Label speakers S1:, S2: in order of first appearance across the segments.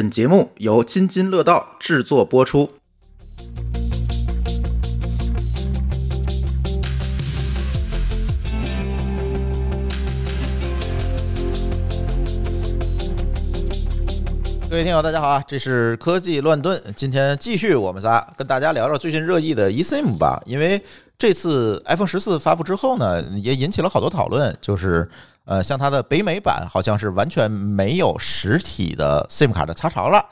S1: 本节目由津津乐道制作播出。各位听友，大家好啊！这是科技乱炖，今天继续我们仨跟大家聊聊最近热议的 eSIM 吧。因为这次 iPhone 十四发布之后呢，也引起了好多讨论，就是呃，像它的北美版好像是完全没有实体的 SIM 卡的插槽了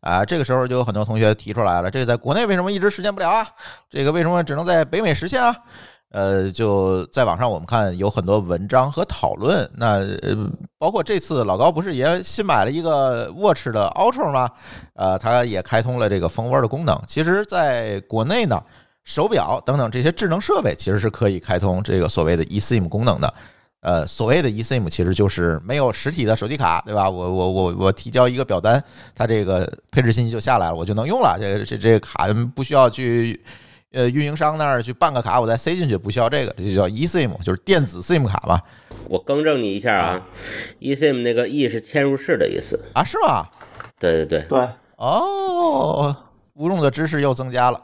S1: 啊。这个时候就有很多同学提出来了，这个在国内为什么一直实现不了啊？这个为什么只能在北美实现啊？呃，就在网上我们看有很多文章和讨论，那呃，包括这次老高不是也新买了一个 Watch 的 Ultra 吗？呃，它也开通了这个蜂窝的功能。其实，在国内呢，手表等等这些智能设备其实是可以开通这个所谓的 eSIM 功能的。呃，所谓的 eSIM 其实就是没有实体的手机卡，对吧？我我我我提交一个表单，它这个配置信息就下来了，我就能用了。这个这这个卡不需要去。呃，运营商那儿去办个卡，我再塞进去，不需要这个，这就叫 eSIM，就是电子 SIM 卡嘛。
S2: 我更正你一下啊，eSIM 那个 e 是嵌入式的意思
S1: 啊，是吗？
S2: 对对对
S3: 对，
S1: 哦，无用的知识又增加了。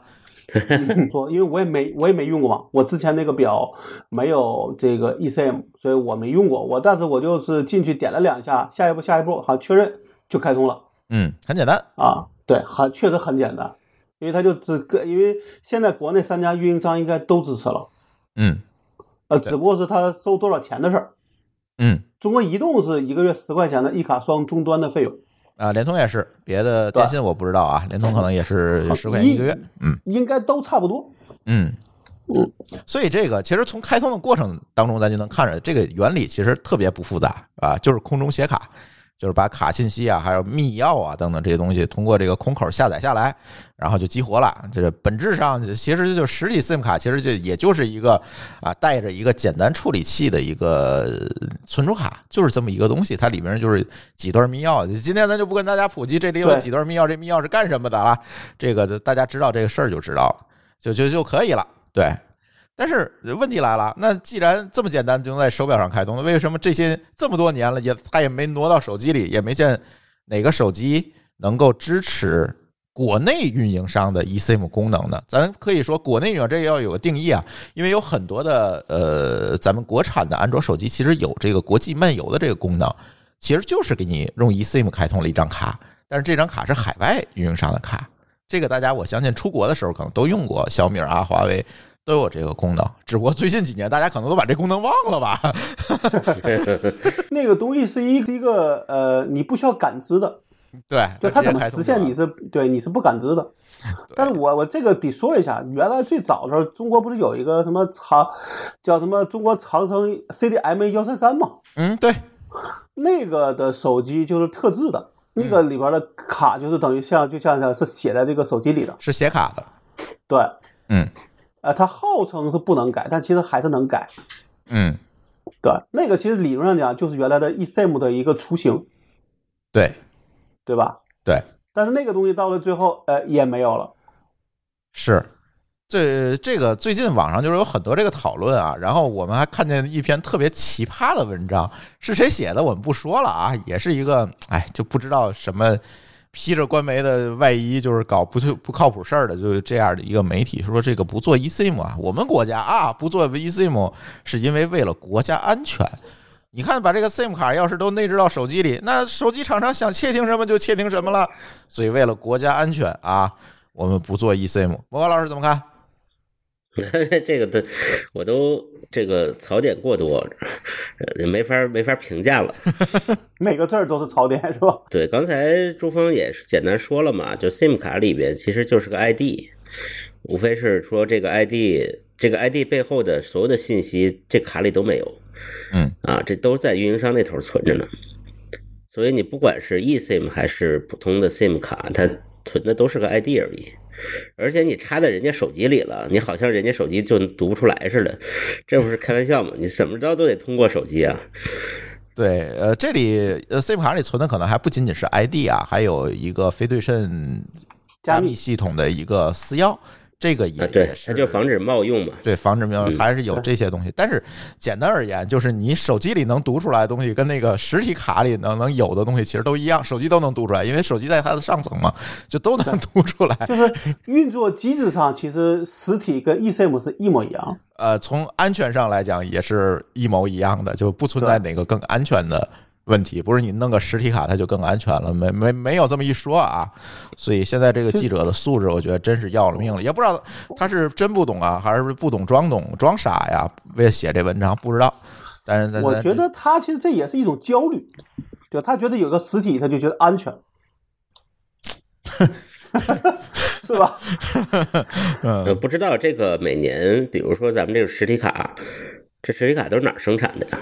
S3: 说，因为我也没我也没用过嘛，我之前那个表没有这个 eSIM，所以我没用过。我但是我就是进去点了两下，下一步下一步好确认就开通了。
S1: 嗯，很简单
S3: 啊，对，很确实很简单。因为它就只个，因为现在国内三家运营商应该都支持了，
S1: 嗯，
S3: 呃，只不过是它收多少钱的事儿，
S1: 嗯，
S3: 中国移动是一个月十块钱的一卡双终端的费用，
S1: 啊，联通也是，别的电信我不知道啊，联通可能也是十块钱一个月，嗯，
S3: 应该都差不多，
S1: 嗯
S3: 嗯，
S1: 所以这个其实从开通的过程当中，咱就能看着这个原理其实特别不复杂啊，就是空中写卡。就是把卡信息啊，还有密钥啊等等这些东西，通过这个空口下载下来，然后就激活了。这个本质上其实就实体 SIM 卡，其实就也就是一个啊带着一个简单处理器的一个存储卡，就是这么一个东西。它里面就是几段密钥。今天咱就不跟大家普及这里有几段密钥，这密钥是干什么的了。这个大家知道这个事儿就知道了，就就就可以了。对。但是问题来了，那既然这么简单就能在手表上开通，那为什么这些这么多年了也它也没挪到手机里，也没见哪个手机能够支持国内运营商的 eSIM 功能呢？咱可以说国内运营这要有个定义啊，因为有很多的呃咱们国产的安卓手机其实有这个国际漫游的这个功能，其实就是给你用 eSIM 开通了一张卡，但是这张卡是海外运营商的卡，这个大家我相信出国的时候可能都用过小米啊、华为。都有这个功能，只不过最近几年大家可能都把这功能忘了吧。
S3: 那个东西是一一个呃，你不需要感知的，
S1: 对，
S3: 就它怎么实现你是对你是不感知的。但是我我这个得说一下，原来最早的时候，中国不是有一个什么长叫什么中国长城 CDMA 幺三三吗？
S1: 嗯，对，
S3: 那个的手机就是特制的，那个里边的卡就是等于像就像像是写在这个手机里的，
S1: 是写卡的，
S3: 对，
S1: 嗯。
S3: 呃，它号称是不能改，但其实还是能改。
S1: 嗯，
S3: 对，那个其实理论上讲就是原来的 eSIM 的一个雏形。
S1: 对，
S3: 对吧？
S1: 对。
S3: 但是那个东西到了最后，呃，也没有了。
S1: 是，这这个最近网上就是有很多这个讨论啊，然后我们还看见一篇特别奇葩的文章，是谁写的我们不说了啊，也是一个，哎，就不知道什么。披着官媒的外衣，就是搞不就不靠谱事儿的，就是这样的一个媒体说这个不做 eSIM 啊，我们国家啊不做 eSIM 是因为为了国家安全。你看，把这个 SIM 卡要是都内置到手机里，那手机厂商想窃听什么就窃听什么了。所以为了国家安全啊，我们不做 eSIM。莫高老师怎么看？
S2: 这个的我都这个槽点过多，也没法没法评价了。
S3: 每个字儿都是槽点，是吧？
S2: 对，刚才朱峰也是简单说了嘛，就 SIM 卡里边其实就是个 ID，无非是说这个 ID 这个 ID 背后的所有的信息，这卡里都没有。
S1: 嗯，
S2: 啊，这都在运营商那头存着呢。所以你不管是 eSIM 还是普通的 SIM 卡，它存的都是个 ID 而已。而且你插在人家手机里了，你好像人家手机就读不出来似的，这不是开玩笑吗？你怎么着都得通过手机啊。
S1: 对，呃，这里呃，SIM 卡里存的可能还不仅仅是 ID 啊，还有一个非对称加密系统的一个私钥。这个也
S2: 啊，对它就防止冒用嘛。
S1: 对，防止没有
S2: 嗯
S1: 还是有这些东西。但是简单而言，就是你手机里能读出来的东西，跟那个实体卡里能能有的东西其实都一样，手机都能读出来，因为手机在它的上层嘛，就都能 读出来。
S3: 就是运作机制上，其实实体跟 eSIM 是一模一样。
S1: 呃，从安全上来讲也是一模一样的，就不存在哪个更安全的问题。不是你弄个实体卡它就更安全了，没没没有这么一说啊。所以现在这个记者的素质，我觉得真是要了命了。也不知道他是真不懂啊，还是不懂装懂装傻呀？为了写这文章不知道。但是
S3: 我觉得他其实这也是一种焦虑，就？他觉得有个实体，他就觉得安全，是吧？
S2: 呃，不知道这个每年，比如说咱们这个实体卡，这实体卡都是哪儿生产的呀？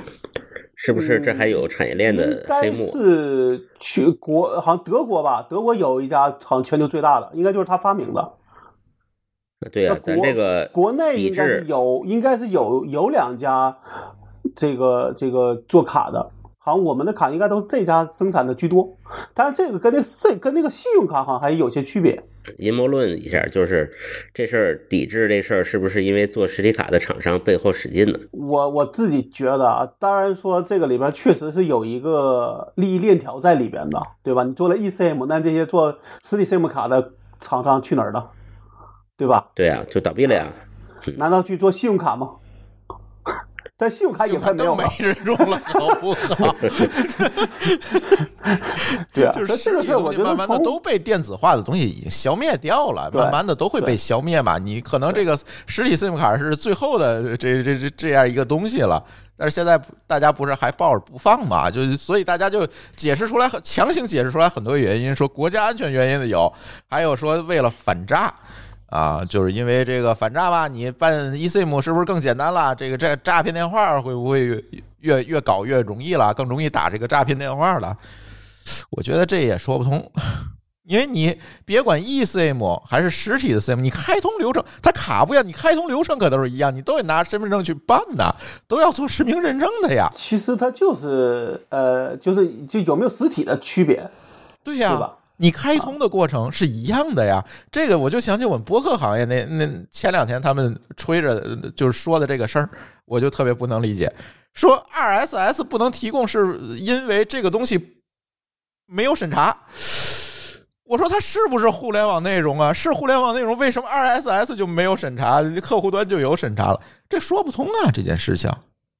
S2: 是不是这还有产业链的
S3: 应该
S2: 黑幕？
S3: 是去国，好像德国吧？德国有一家好像全球最大的，应该就是他发明的。
S2: 对呀、
S3: 那国
S2: 咱这个
S3: 国内应该是有，应该是有有两家这个这个做卡的，好像我们的卡应该都是这家生产的居多，但是这个跟那个这跟那个信用卡好像还有些区别。
S2: 阴谋论一下，就是这事儿抵制这事儿，是不是因为做实体卡的厂商背后使劲呢？
S3: 我我自己觉得啊，当然说这个里边确实是有一个利益链条在里边的，对吧？你做了 eSIM，那这些做实体 SIM 卡的厂商去哪儿了？对吧？
S2: 对啊、就倒闭了呀。
S3: 难道去做信用卡吗？但信用卡也快没有
S1: 没，人用了，好不好？
S3: 对啊，
S1: 就是
S3: 这个事儿，我觉得
S1: 慢慢的都被电子化的东西已经消灭掉了，慢慢的都会被消灭嘛。你可能这个实体 SIM 卡是最后的这这这这样一个东西了，但是现在大家不是还抱着不放嘛？就是所以大家就解释出来很强行解释出来很多原因，说国家安全原因的有，还有说为了反诈。啊，就是因为这个反诈吧，你办 eSIM 是不是更简单了？这个这诈骗电话会不会越越越搞越容易了？更容易打这个诈骗电话了？我觉得这也说不通，因为你别管 eSIM 还是实体的 SIM，你开通流程它卡不一样，你开通流程可都是一样，你都得拿身份证去办的，都要做实名认证的呀。
S3: 其实它就是呃，就是就有没有实体的区别，
S1: 对呀、
S3: 对吧？
S1: 你开通的过程是一样的呀，这个我就想起我们播客行业那那前两天他们吹着就是说的这个事儿，我就特别不能理解，说 RSS 不能提供是因为这个东西没有审查。我说它是不是互联网内容啊？是互联网内容，为什么 RSS 就没有审查，客户端就有审查了？这说不通啊，这件事情，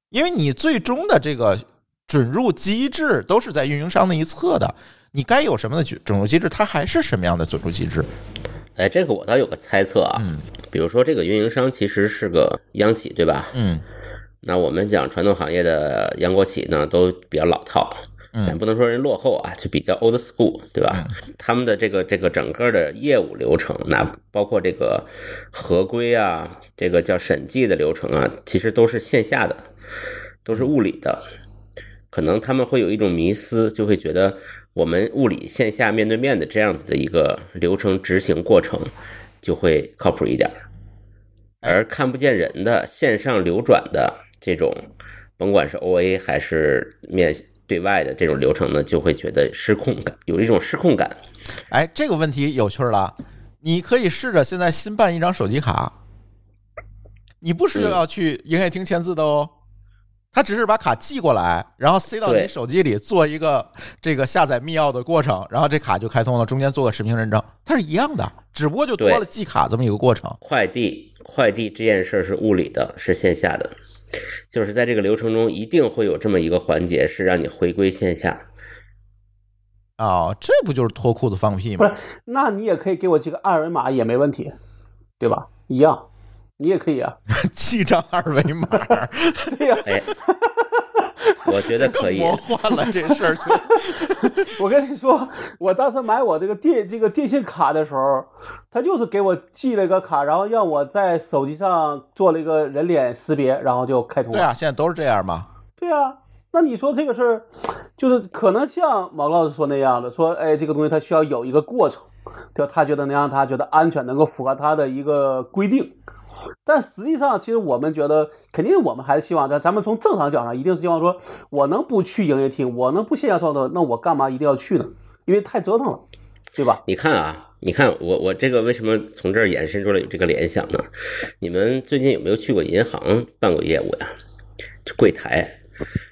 S1: 因为你最终的这个准入机制都是在运营商那一侧的，你该有什么的准准入机制，它还是什么样的准入机制。
S2: 哎，这个我倒有个猜测啊，
S1: 嗯
S2: 比如说这个运营商其实是个央企，对吧？
S1: 嗯
S2: 那我们讲传统行业的央国企呢，都比较老套，咱
S1: 嗯
S2: 不能说人落后啊，就比较 old school，对吧？他们的这个这个整个的业务流程，那包括这个合规啊，这个叫审计的流程啊，其实都是线下的，都是物理的。可能他们会有一种迷思，就会觉得我们物理线下面对面的这样子的一个流程执行过程，就会靠谱一点。而看不见人的线上流转的这种，甭管是 OA 还是面对外的这种流程呢，就会觉得失控感，有一种失控感。
S1: 哎，这个问题有趣了，你可以试着现在新办一张手机卡，你不是要去营业厅签字的哦。他只是把卡寄过来，然后塞到你手机里，做一个这个下载密钥的过程，然后这卡就开通了，中间做个实名认证，它是一样的，只不过就多了寄卡这么一个过程。
S2: 快递快递这件事儿是物理的，是线下的，就是在这个流程中一定会有这么一个环节，是让你回归线下。
S1: 哦，这不就是脱裤子放屁吗
S3: 不是？那你也可以给我寄个二维码也没问题，对吧？一样，你也可以啊。
S1: 记账二维码，
S3: 对呀、
S2: 哎，我觉得可以。
S1: 更魔幻了，这事儿就。
S3: 我跟你说，我当时买我这个电这个电信卡的时候，他就是给我寄了一个卡，然后让我在手机上做了一个人脸识别，然后就开通了。
S1: 对啊，现在都是这样嘛。
S3: 对啊，那你说这个事儿，就是可能像毛老师说那样的，说哎，这个东西它需要有一个过程，对吧？他觉得能让他觉得安全，能够符合他的一个规定。但实际上，其实我们觉得，肯定我们还是希望，咱咱们从正常角度上，一定是希望说，我能不去营业厅，我能不线下操作，那我干嘛一定要去呢？因为太折腾了。对吧？
S2: 你看啊，你看我我这个为什么从这儿延伸出来有这个联想呢？你们最近有没有去过银行办过业务呀？柜台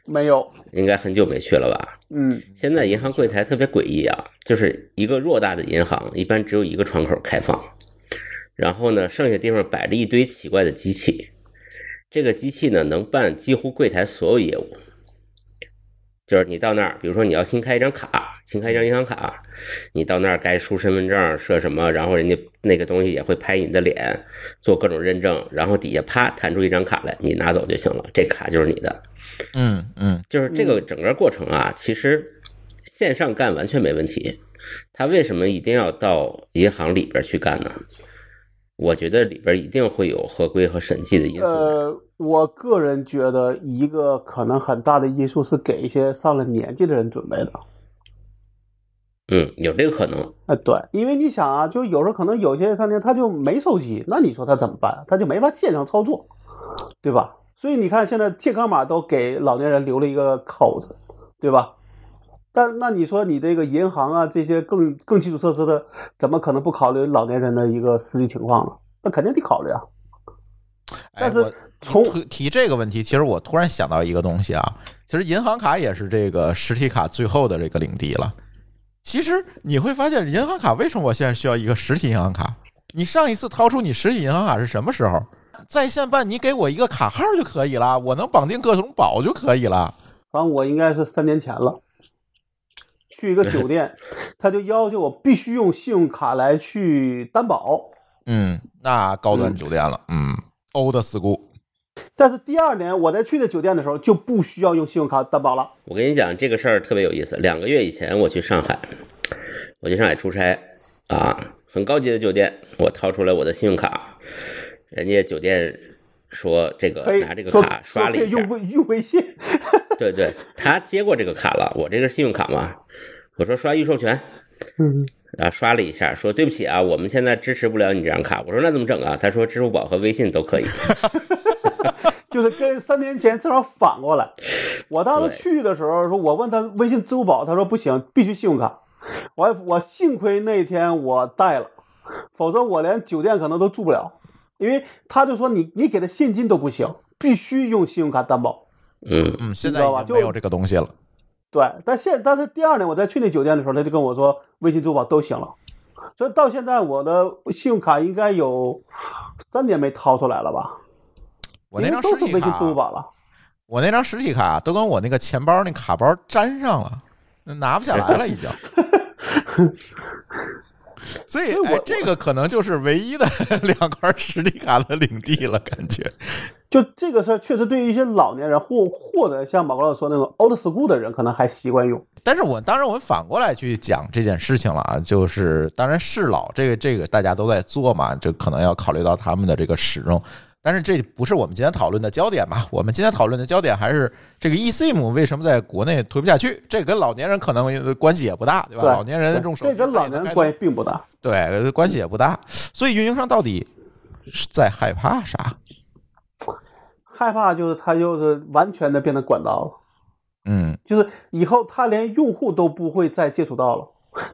S3: 没有，
S2: 应该很久没去了吧？
S3: 嗯，
S2: 现在银行柜台特别诡异啊，就是一个偌大的银行，一般只有一个窗口开放，然后呢，剩下地方摆着一堆奇怪的机器，这个机器呢能办几乎柜台所有业务。就是你到那儿，比如说你要新开一张卡，新开一张银行卡，你到那儿该输身份证，设什么，然后人家那个东西也会拍你的脸，做各种认证，然后底下啪弹出一张卡来，你拿走就行了，这卡就是你的。
S1: 嗯嗯，
S2: 就是这个整个过程啊，其实线上干完全没问题。他为什么一定要到银行里边去干呢？我觉得里边一定会有合规和审计的因素。
S3: 呃，我个人觉得一个可能很大的因素是给一些上了年纪的人准备的。
S2: 嗯，有这个可能。
S3: 哎，对，因为你想啊，就有时候可能有些商店他就没手机，那你说他怎么办？他就没法线上操作，对吧？所以你看，现在健康码都给老年人留了一个口子，对吧？但那你说你这个银行啊，这些更更基础设施的，怎么可能不考虑老年人的一个实际情况呢？那肯定得考虑啊。但是从
S1: 提提这个问题，其实我突然想到一个东西啊，其实银行卡也是这个实体卡最后的这个领地了。其实你会发现，银行卡为什么我现在需要一个实体银行卡？你上一次掏出你实体银行卡是什么时候？在线办，你给我一个卡号就可以了，我能绑定各种宝就可以了。
S3: 反正我应该是三年前了，去一个酒店，他就要求我必须用信用卡来去担保。
S1: 嗯，那高端酒店了，嗯，old school。
S3: 但是第二年我在去那酒店的时候就不需要用信用卡担保了。
S2: 我跟你讲，这个事儿特别有意思。两个月以前我去上海，我去上海出差啊，很高级的酒店，我掏出来我的信用卡，人家酒店说这个拿这个卡刷了一下
S3: 用，微用微信，
S2: 对对，他接过这个卡了，我这个是信用卡嘛，我说刷预授权，
S3: 嗯，
S2: 然后刷了一下，说对不起啊，我们现在支持不了你这张卡。我说那怎么整啊？他说支付宝和微信都可以。
S3: 就是跟三年前正好反过来。我当时去的时候，说我问他微信、支付宝，他说不行，必须信用卡。我我幸亏那天我带了，否则我连酒店可能都住不了，因为他就说你你给他现金都不行，必须用信用卡担保。
S2: 嗯，
S1: 嗯，现在
S3: 知道吧
S1: 已经没有这个东西了。
S3: 对，但现但是第二年我再去那酒店的时候，他就跟我说微信、支付宝都行了，所以到现在我的信用卡应该有三年没掏出来了吧？
S1: 我那
S3: 张都是
S1: 张实体卡
S3: 微信、支，付宝了。
S1: 我那张实体卡都跟我那个钱包那卡包粘上了，拿不下来了已经。所以，
S3: 我
S1: 哎，这个可能就是唯一的 两块实体卡的领地了，感觉。
S3: 就这个事儿，确实对于一些老年人或或者像马哥老师说那种 old school 的人，可能还习惯用。
S1: 但是我当然我们反过来去讲这件事情了啊，就是当然适老这个这个大家都在做嘛，这可能要考虑到他们的这个使用，但是这不是我们今天讨论的焦点嘛。我们今天讨论的焦点还是这个 eSIM 为什么在国内推不下去，这跟老年人可能关系也不大，对吧？
S3: 对，
S1: 老年人用手机
S3: 这跟老年人关系并不大。
S1: 对关系也不大，所以运营商到底是在害怕啥？
S3: 害怕就是他就是完全的变成管道了，
S1: 嗯
S3: 就是以后他连用户都不会再接触到了，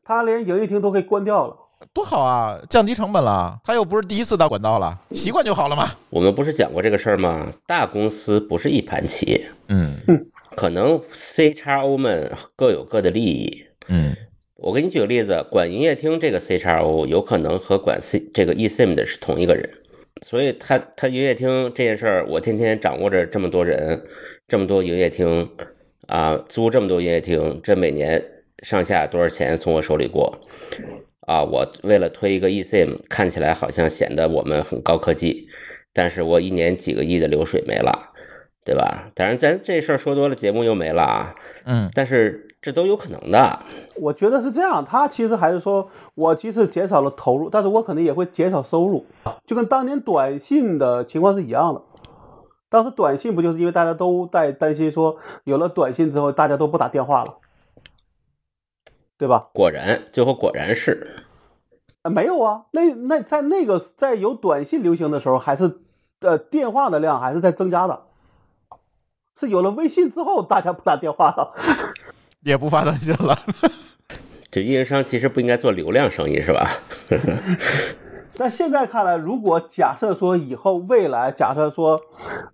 S3: 他连营业厅都可以关掉了。
S1: 多好啊，降低成本了，他又不是第一次当管道了，习惯就好了嘛。
S2: 我们不是讲过这个事儿吗？大公司不是一盘棋，
S1: 嗯
S2: 可能 CXO 们各有各的利益。
S1: 嗯
S2: 我给你举个例子，管营业厅这个 CXO 有可能和管 C 这个 eSIM 的是同一个人，所以他他营业厅这件事儿，我天天掌握着这么多人，这么多营业厅啊，租这么多营业厅，这每年上下多少钱从我手里过啊？我为了推一个 eSIM，看起来好像显得我们很高科技，但是我一年几个亿的流水没了，对吧？当然，咱这事儿说多了，节目又没了啊。
S1: 嗯
S2: 但是这都有可能的。
S3: 我觉得是这样，他其实还是说我即使减少了投入，但是我可能也会减少收入，就跟当年短信的情况是一样的。当时短信不就是因为大家都在担心说，有了短信之后，大家都不打电话了，对吧？
S2: 果然，最后果然是，
S3: 啊，没有啊，那那在那个在有短信流行的时候，还是呃电话的量还是在增加的，是有了微信之后，大家不打电话了。
S1: 也不发短信了。
S2: 这运营商其实不应该做流量生意是吧？
S3: 但现在看来，如果假设说以后未来，假设说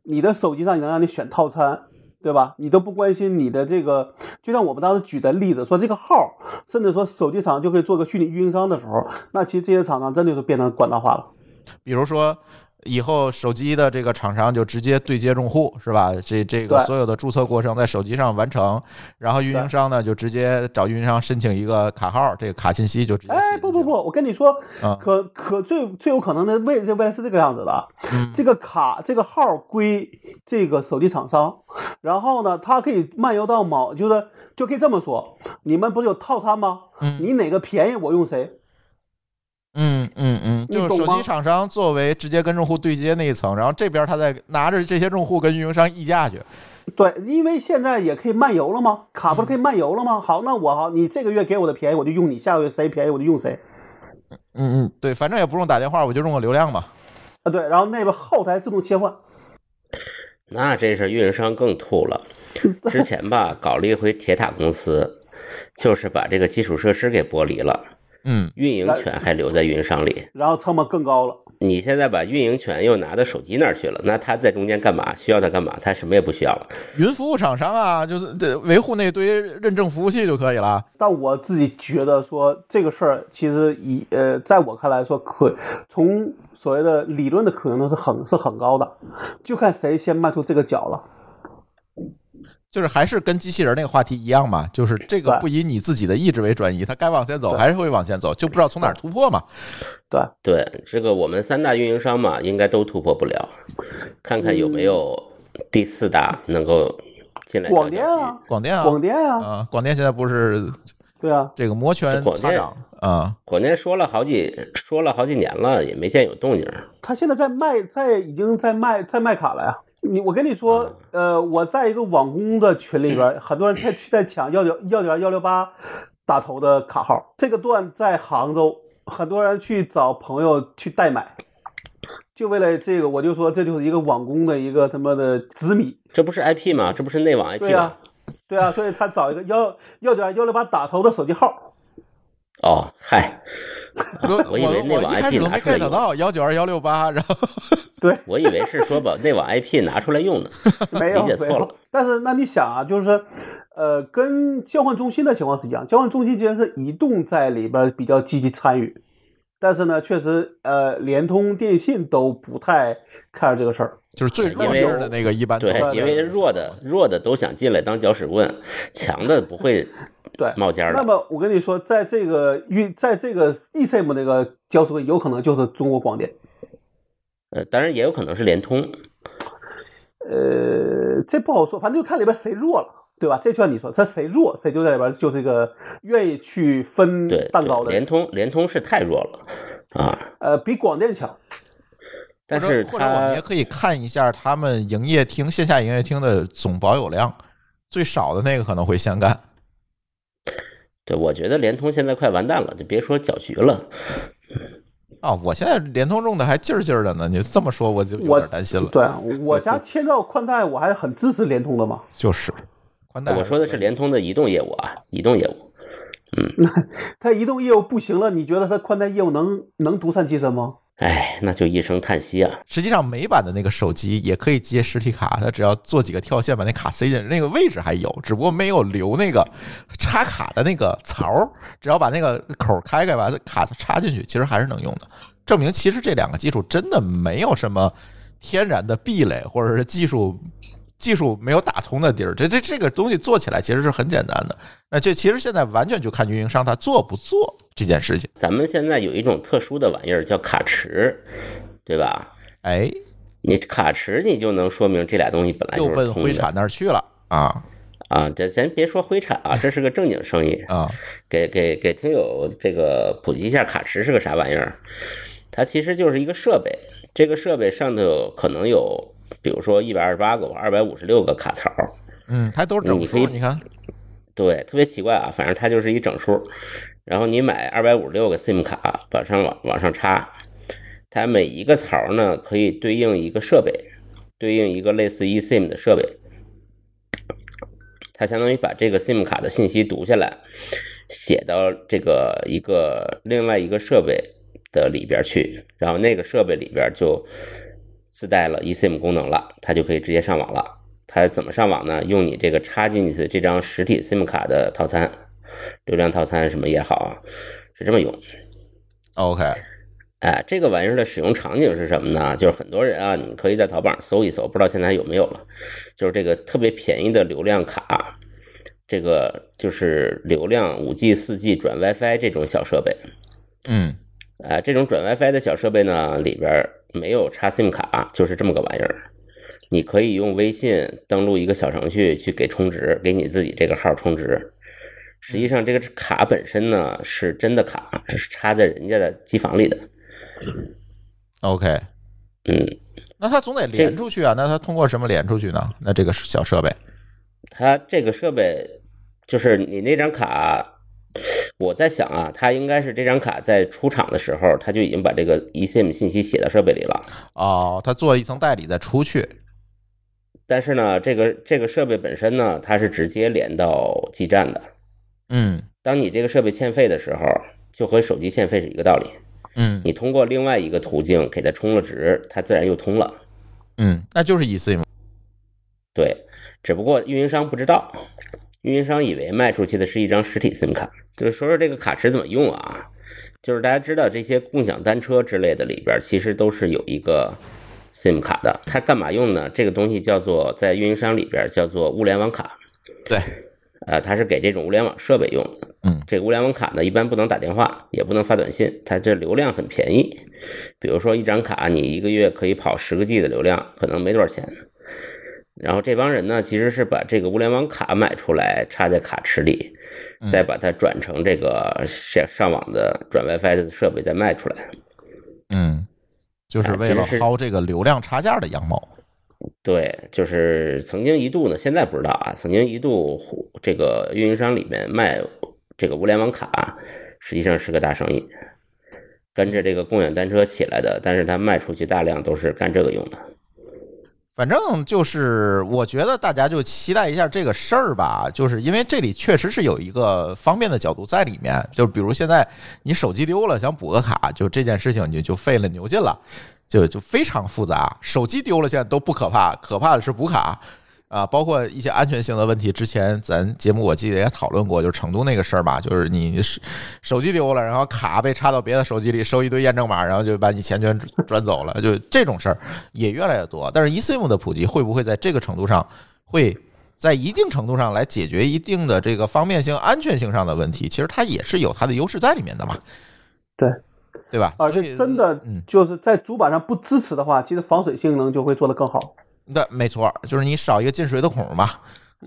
S3: 你的手机上能让你选套餐，对吧？你都不关心你的这个，就像我们当时举的例子，说这个号，甚至说手机厂就可以做个虚拟运营商的时候，那其实这些厂商真的就变成管道化了。
S1: 比如说。以后手机的这个厂商就直接对接用户，是吧？这这个所有的注册过程在手机上完成，然后运营商呢就直接找运营商申请一个卡号，这个卡信息就直接。
S3: 哎，不不不，，我跟你说
S1: 啊，
S3: 可可最最有可能的未这未来是这个样子的这个卡这个号归这个手机厂商，然后呢，它可以漫游到某，就是就可以这么说，你们不是有套餐吗？
S1: 嗯
S3: 你哪个便宜我用谁。
S1: 嗯嗯嗯，就是手机厂商作为直接跟用户对接那一层，然后这边他再拿着这些用户跟运营商议价去。
S3: 对，因为现在也可以漫游了吗？卡不是可以漫游了吗？好，那我好，你这个月给我的便宜我就用你，下个月谁便宜我就用谁
S1: 嗯嗯，对，反正也不用打电话，我就用个流量吧。
S3: 啊。对，然后那个后台自动切换。
S2: 那这是运营商更吐了。之前吧，搞了一回铁塔公司，就是把这个基础设施给剥离了，
S1: 嗯
S2: 运营权还留在运营商里。
S3: 然后成本更高了。
S2: 你现在把运营权又拿到手机那儿去了，那他在中间干嘛？需要他干嘛？他什么也不需要了。
S1: 云服务厂商啊，就是这维护那堆认证服务器就可以了。
S3: 但我自己觉得说这个事儿，其实以呃，在我看来说可从所谓的理论的可能性是很是很高的，就看谁先迈出这个脚了。
S1: 就是还是跟机器人那个话题一样嘛，就是这个不以你自己的意志为转移，它该往前走还是会往前走，就不知道从哪儿突破嘛。
S3: 对，
S2: 对，这个我们三大运营商嘛，应该都突破不了，看看有没有第四大能够进来。
S3: 广电啊，，
S1: 广电啊，
S3: 广电啊，
S1: 啊，广电现在不是
S3: 对啊，
S1: 这个摩拳
S2: 广电
S1: 擦掌啊，
S2: 广电说了好几说了好几年了，也没见有动静。
S3: 他现在在卖，在已经在卖在卖卡了呀。你我跟你说，呃，我在一个网工的群里边，很多人在去在抢幺九幺九幺六八打头的卡号。这个段在杭州，很多人去找朋友去代买，就为了这个，我就说这就是一个网工的一个他妈的紫米。
S2: 这不是 IP 吗？这不是内网 IP
S3: 对呀、
S2: 吗？
S3: 对啊，所以他找一个幺幺九幺六八打头的手机号。
S2: 哦，嗨，
S1: 我
S2: 我以为内网
S1: 我一开始没 get 到幺九二幺六八，然后
S3: 对，
S2: 我以为是说把内网 IP 拿出来用呢。
S3: 没有
S2: 理解错了。
S3: 但是那你想啊，就是呃，跟交换中心的情况是一样，交换中心既然是移动在里边比较积极参与，但是呢，确实呃，联通、电信都不太看这个事儿。
S1: 就是最弱的那个一般
S2: 对，因为弱的弱的都想进来当搅屎棍，强的不会
S3: 对，
S2: 冒尖儿。
S3: 那么我跟你说，在这个运，在这个 eSIM 那个交出，有可能就是中国广电。
S2: 呃，当然也有可能是联通。
S3: 呃，这不好说，反正就看里边谁弱了，对吧？这就像你说，他谁弱，谁就在里边就是一个愿意去分，蛋糕的
S2: 联通联通是太弱了啊，
S3: 呃，比广电强。
S2: 但是
S1: 或者或者我们也可以看一下他们营业厅线下营业厅的总保有量，最少的那个可能会先干。
S2: 对我觉得联通现在快完蛋了，就别说搅局了。
S1: 啊，我现在联通用的还劲儿劲儿的呢，你这么说我就有
S3: 我
S1: 点担心了。
S3: 对我家千兆宽带，我还很支持联通的嘛。
S1: 就是宽带，
S2: 我说的是联通的移动业务啊，移动业务。
S3: 嗯，那 它移动业务不行了，你觉得它宽带业务能能独善其身吗？
S2: 哎，那就一声叹息啊！
S1: 实际上美版的那个手机也可以接实体卡，它只要做几个跳线把那卡塞进，那个位置还有，只不过没有留那个插卡的那个槽儿，只要把那个口开开，把卡插进去，其实还是能用的。证明其实这两个技术真的没有什么天然的壁垒，或者是技术技术没有打通的地儿。这这这个东西做起来其实是很简单的。那这其实现在完全就看运营商他做不做这件事情。
S2: 咱们现在有一种特殊的玩意儿叫卡池，对吧？
S1: 哎，
S2: 你卡池，你就能说明这俩东西本来就
S1: 奔灰产那儿去了啊
S2: 啊。咱咱别说灰产啊，这是个正经生意。
S1: 啊！
S2: 给给给听友这个普及一下，卡池是个啥玩意儿？它其实就是一个设备，这个设备上头有可能有，比如说一百二十八个、二百五十六个卡槽，
S1: 嗯，它都是整数，
S2: 你
S1: 看，
S2: 对，特别奇怪啊，反正它就是一整数。然后你买二百五十六个 SIM 卡，往上往往上插，它每一个槽呢可以对应一个设备，对应一个类似 eSIM 的设备。它相当于把这个 SIM 卡的信息读下来，写到这个一个另外一个设备的里边去，然后那个设备里边就自带了 eSIM 功能了，它就可以直接上网了。它怎么上网呢？用你这个插进去的这张实体 SIM 卡的套餐，流量套餐什么也好啊，是这么用。
S1: OK，
S2: 哎，这个玩意儿的使用场景是什么呢？就是很多人啊，你可以在淘宝上搜一搜，不知道现在还有没有了。就是这个特别便宜的流量卡，这个就是流量五 G、四 G 转 WiFi 这种小设备。
S1: 嗯
S2: 啊，这种转 WiFi 的小设备呢，里边没有插 SIM 卡，就是这么个玩意儿。你可以用微信登录一个小程序去给充值，给你自己这个号充值。实际上，这个卡本身呢是真的卡，是插在人家的机房里的。
S1: ，OK，
S2: 嗯，
S1: 那它总得连出去啊，那它通过什么连出去呢？那这个小设备，
S2: 它这个设备就是你那张卡，我在想啊，它应该是这张卡在出厂的时候，它就已经把这个 eSIM 信息写到设备里了。
S1: 哦，它做了一层代理再出去，
S2: 但是呢，这个这个设备本身呢，它是直接连到基站的。
S1: 嗯
S2: 当你这个设备欠费的时候，就和手机欠费是一个道理。
S1: 嗯
S2: 你通过另外一个途径给它充了值，它自然又通了。
S1: 嗯，那就是 eSIM，
S2: 对，只不过运营商不知道，运营商以为卖出去的是一张实体 SIM 卡。就是说说这个卡池怎么用啊？就是大家知道这些共享单车之类的里边，其实都是有一个 SIM 卡的。它干嘛用呢？这个东西叫做在运营商里边叫做物联网卡。
S1: 对，
S2: 呃，它是给这种物联网设备用的。
S1: 嗯，
S2: 这个物联网卡呢，一般不能打电话，也不能发短信，它这流量很便宜。比如说一张卡，你一个月可以跑十个 G 的流量，可能没多少钱。然后这帮人呢，其实是把这个物联网卡买出来，插在卡池里，再把它转成这个上上网的转 WiFi 的设备再卖出来。
S1: 嗯，就是为了薅这个流量差价的羊毛。
S2: 对，就是曾经一度呢，现在不知道啊，曾经一度这个运营商里面卖这个物联网卡，实际上是个大生意，跟着这个共享单车起来的，但是它卖出去大量都是干这个用的。
S1: 反正就是，我觉得大家就期待一下这个事儿吧，就是因为这里确实是有一个方便的角度在里面，就比如现在你手机丢了，想补个卡，就这件事情你就费了牛劲了，就就非常复杂。手机丢了现在都不可怕，可怕的是补卡啊，包括一些安全性的问题。之前咱节目我记得也讨论过，就是成都那个事儿嘛，就是你手机丢了，然后卡被插到别的手机里，收一堆验证码，然后就把你钱全转走了，就这种事儿也越来越多。但是 eSIM 的普及会不会在这个程度上，会在一定程度上来解决一定的这个方便性、安全性上的问题？其实它也是有它的优势在里面的嘛，
S3: 对，
S1: 对吧？
S3: 而且真的
S1: 嗯
S3: 就是在主板上不支持的话，其实防水性能就会做得更好。
S1: 对，没错，就是你少一个进水的孔嘛。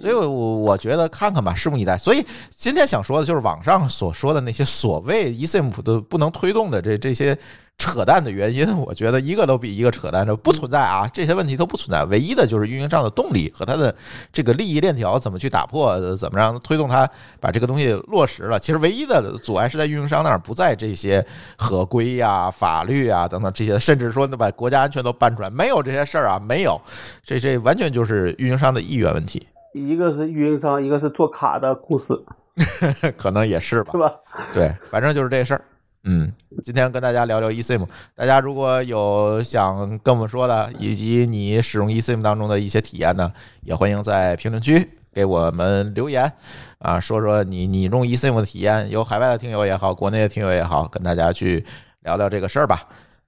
S1: 所以我，我觉得看看吧，拭目以待。所以今天想说的就是网上所说的那些所谓 eSIM 的不能推动的这这些扯淡的原因，我觉得一个都比一个扯淡，这不存在啊，这些问题都不存在。唯一的就是运营商的动力和它的这个利益链条怎么去打破，怎么让推动它把这个东西落实了。其实唯一的阻碍是在运营商那儿，不在这些合规呀、法律啊等等这些，甚至说把国家安全都搬出来，没有这些事儿啊，没有，这这完全就是运营商的意愿问题，
S3: 一个是运营商，一个是做卡的公司，
S1: 可能也是吧
S3: 是。吧？
S1: 对，反正就是这事儿。嗯，今天跟大家聊聊 eSIM，大家如果有想跟我们说的，以及你使用 eSIM 当中的一些体验呢，也欢迎在评论区给我们留言啊，说说你你用 eSIM 的体验，有海外的听友也好，国内的听友也好，跟大家去聊聊这个事儿吧。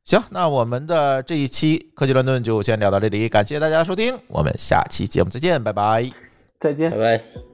S1: 行，那我们的这一期科技乱炖就先聊到这里，感谢大家收听，我们下期节目再见，拜拜。
S3: 再见
S2: 拜。拜。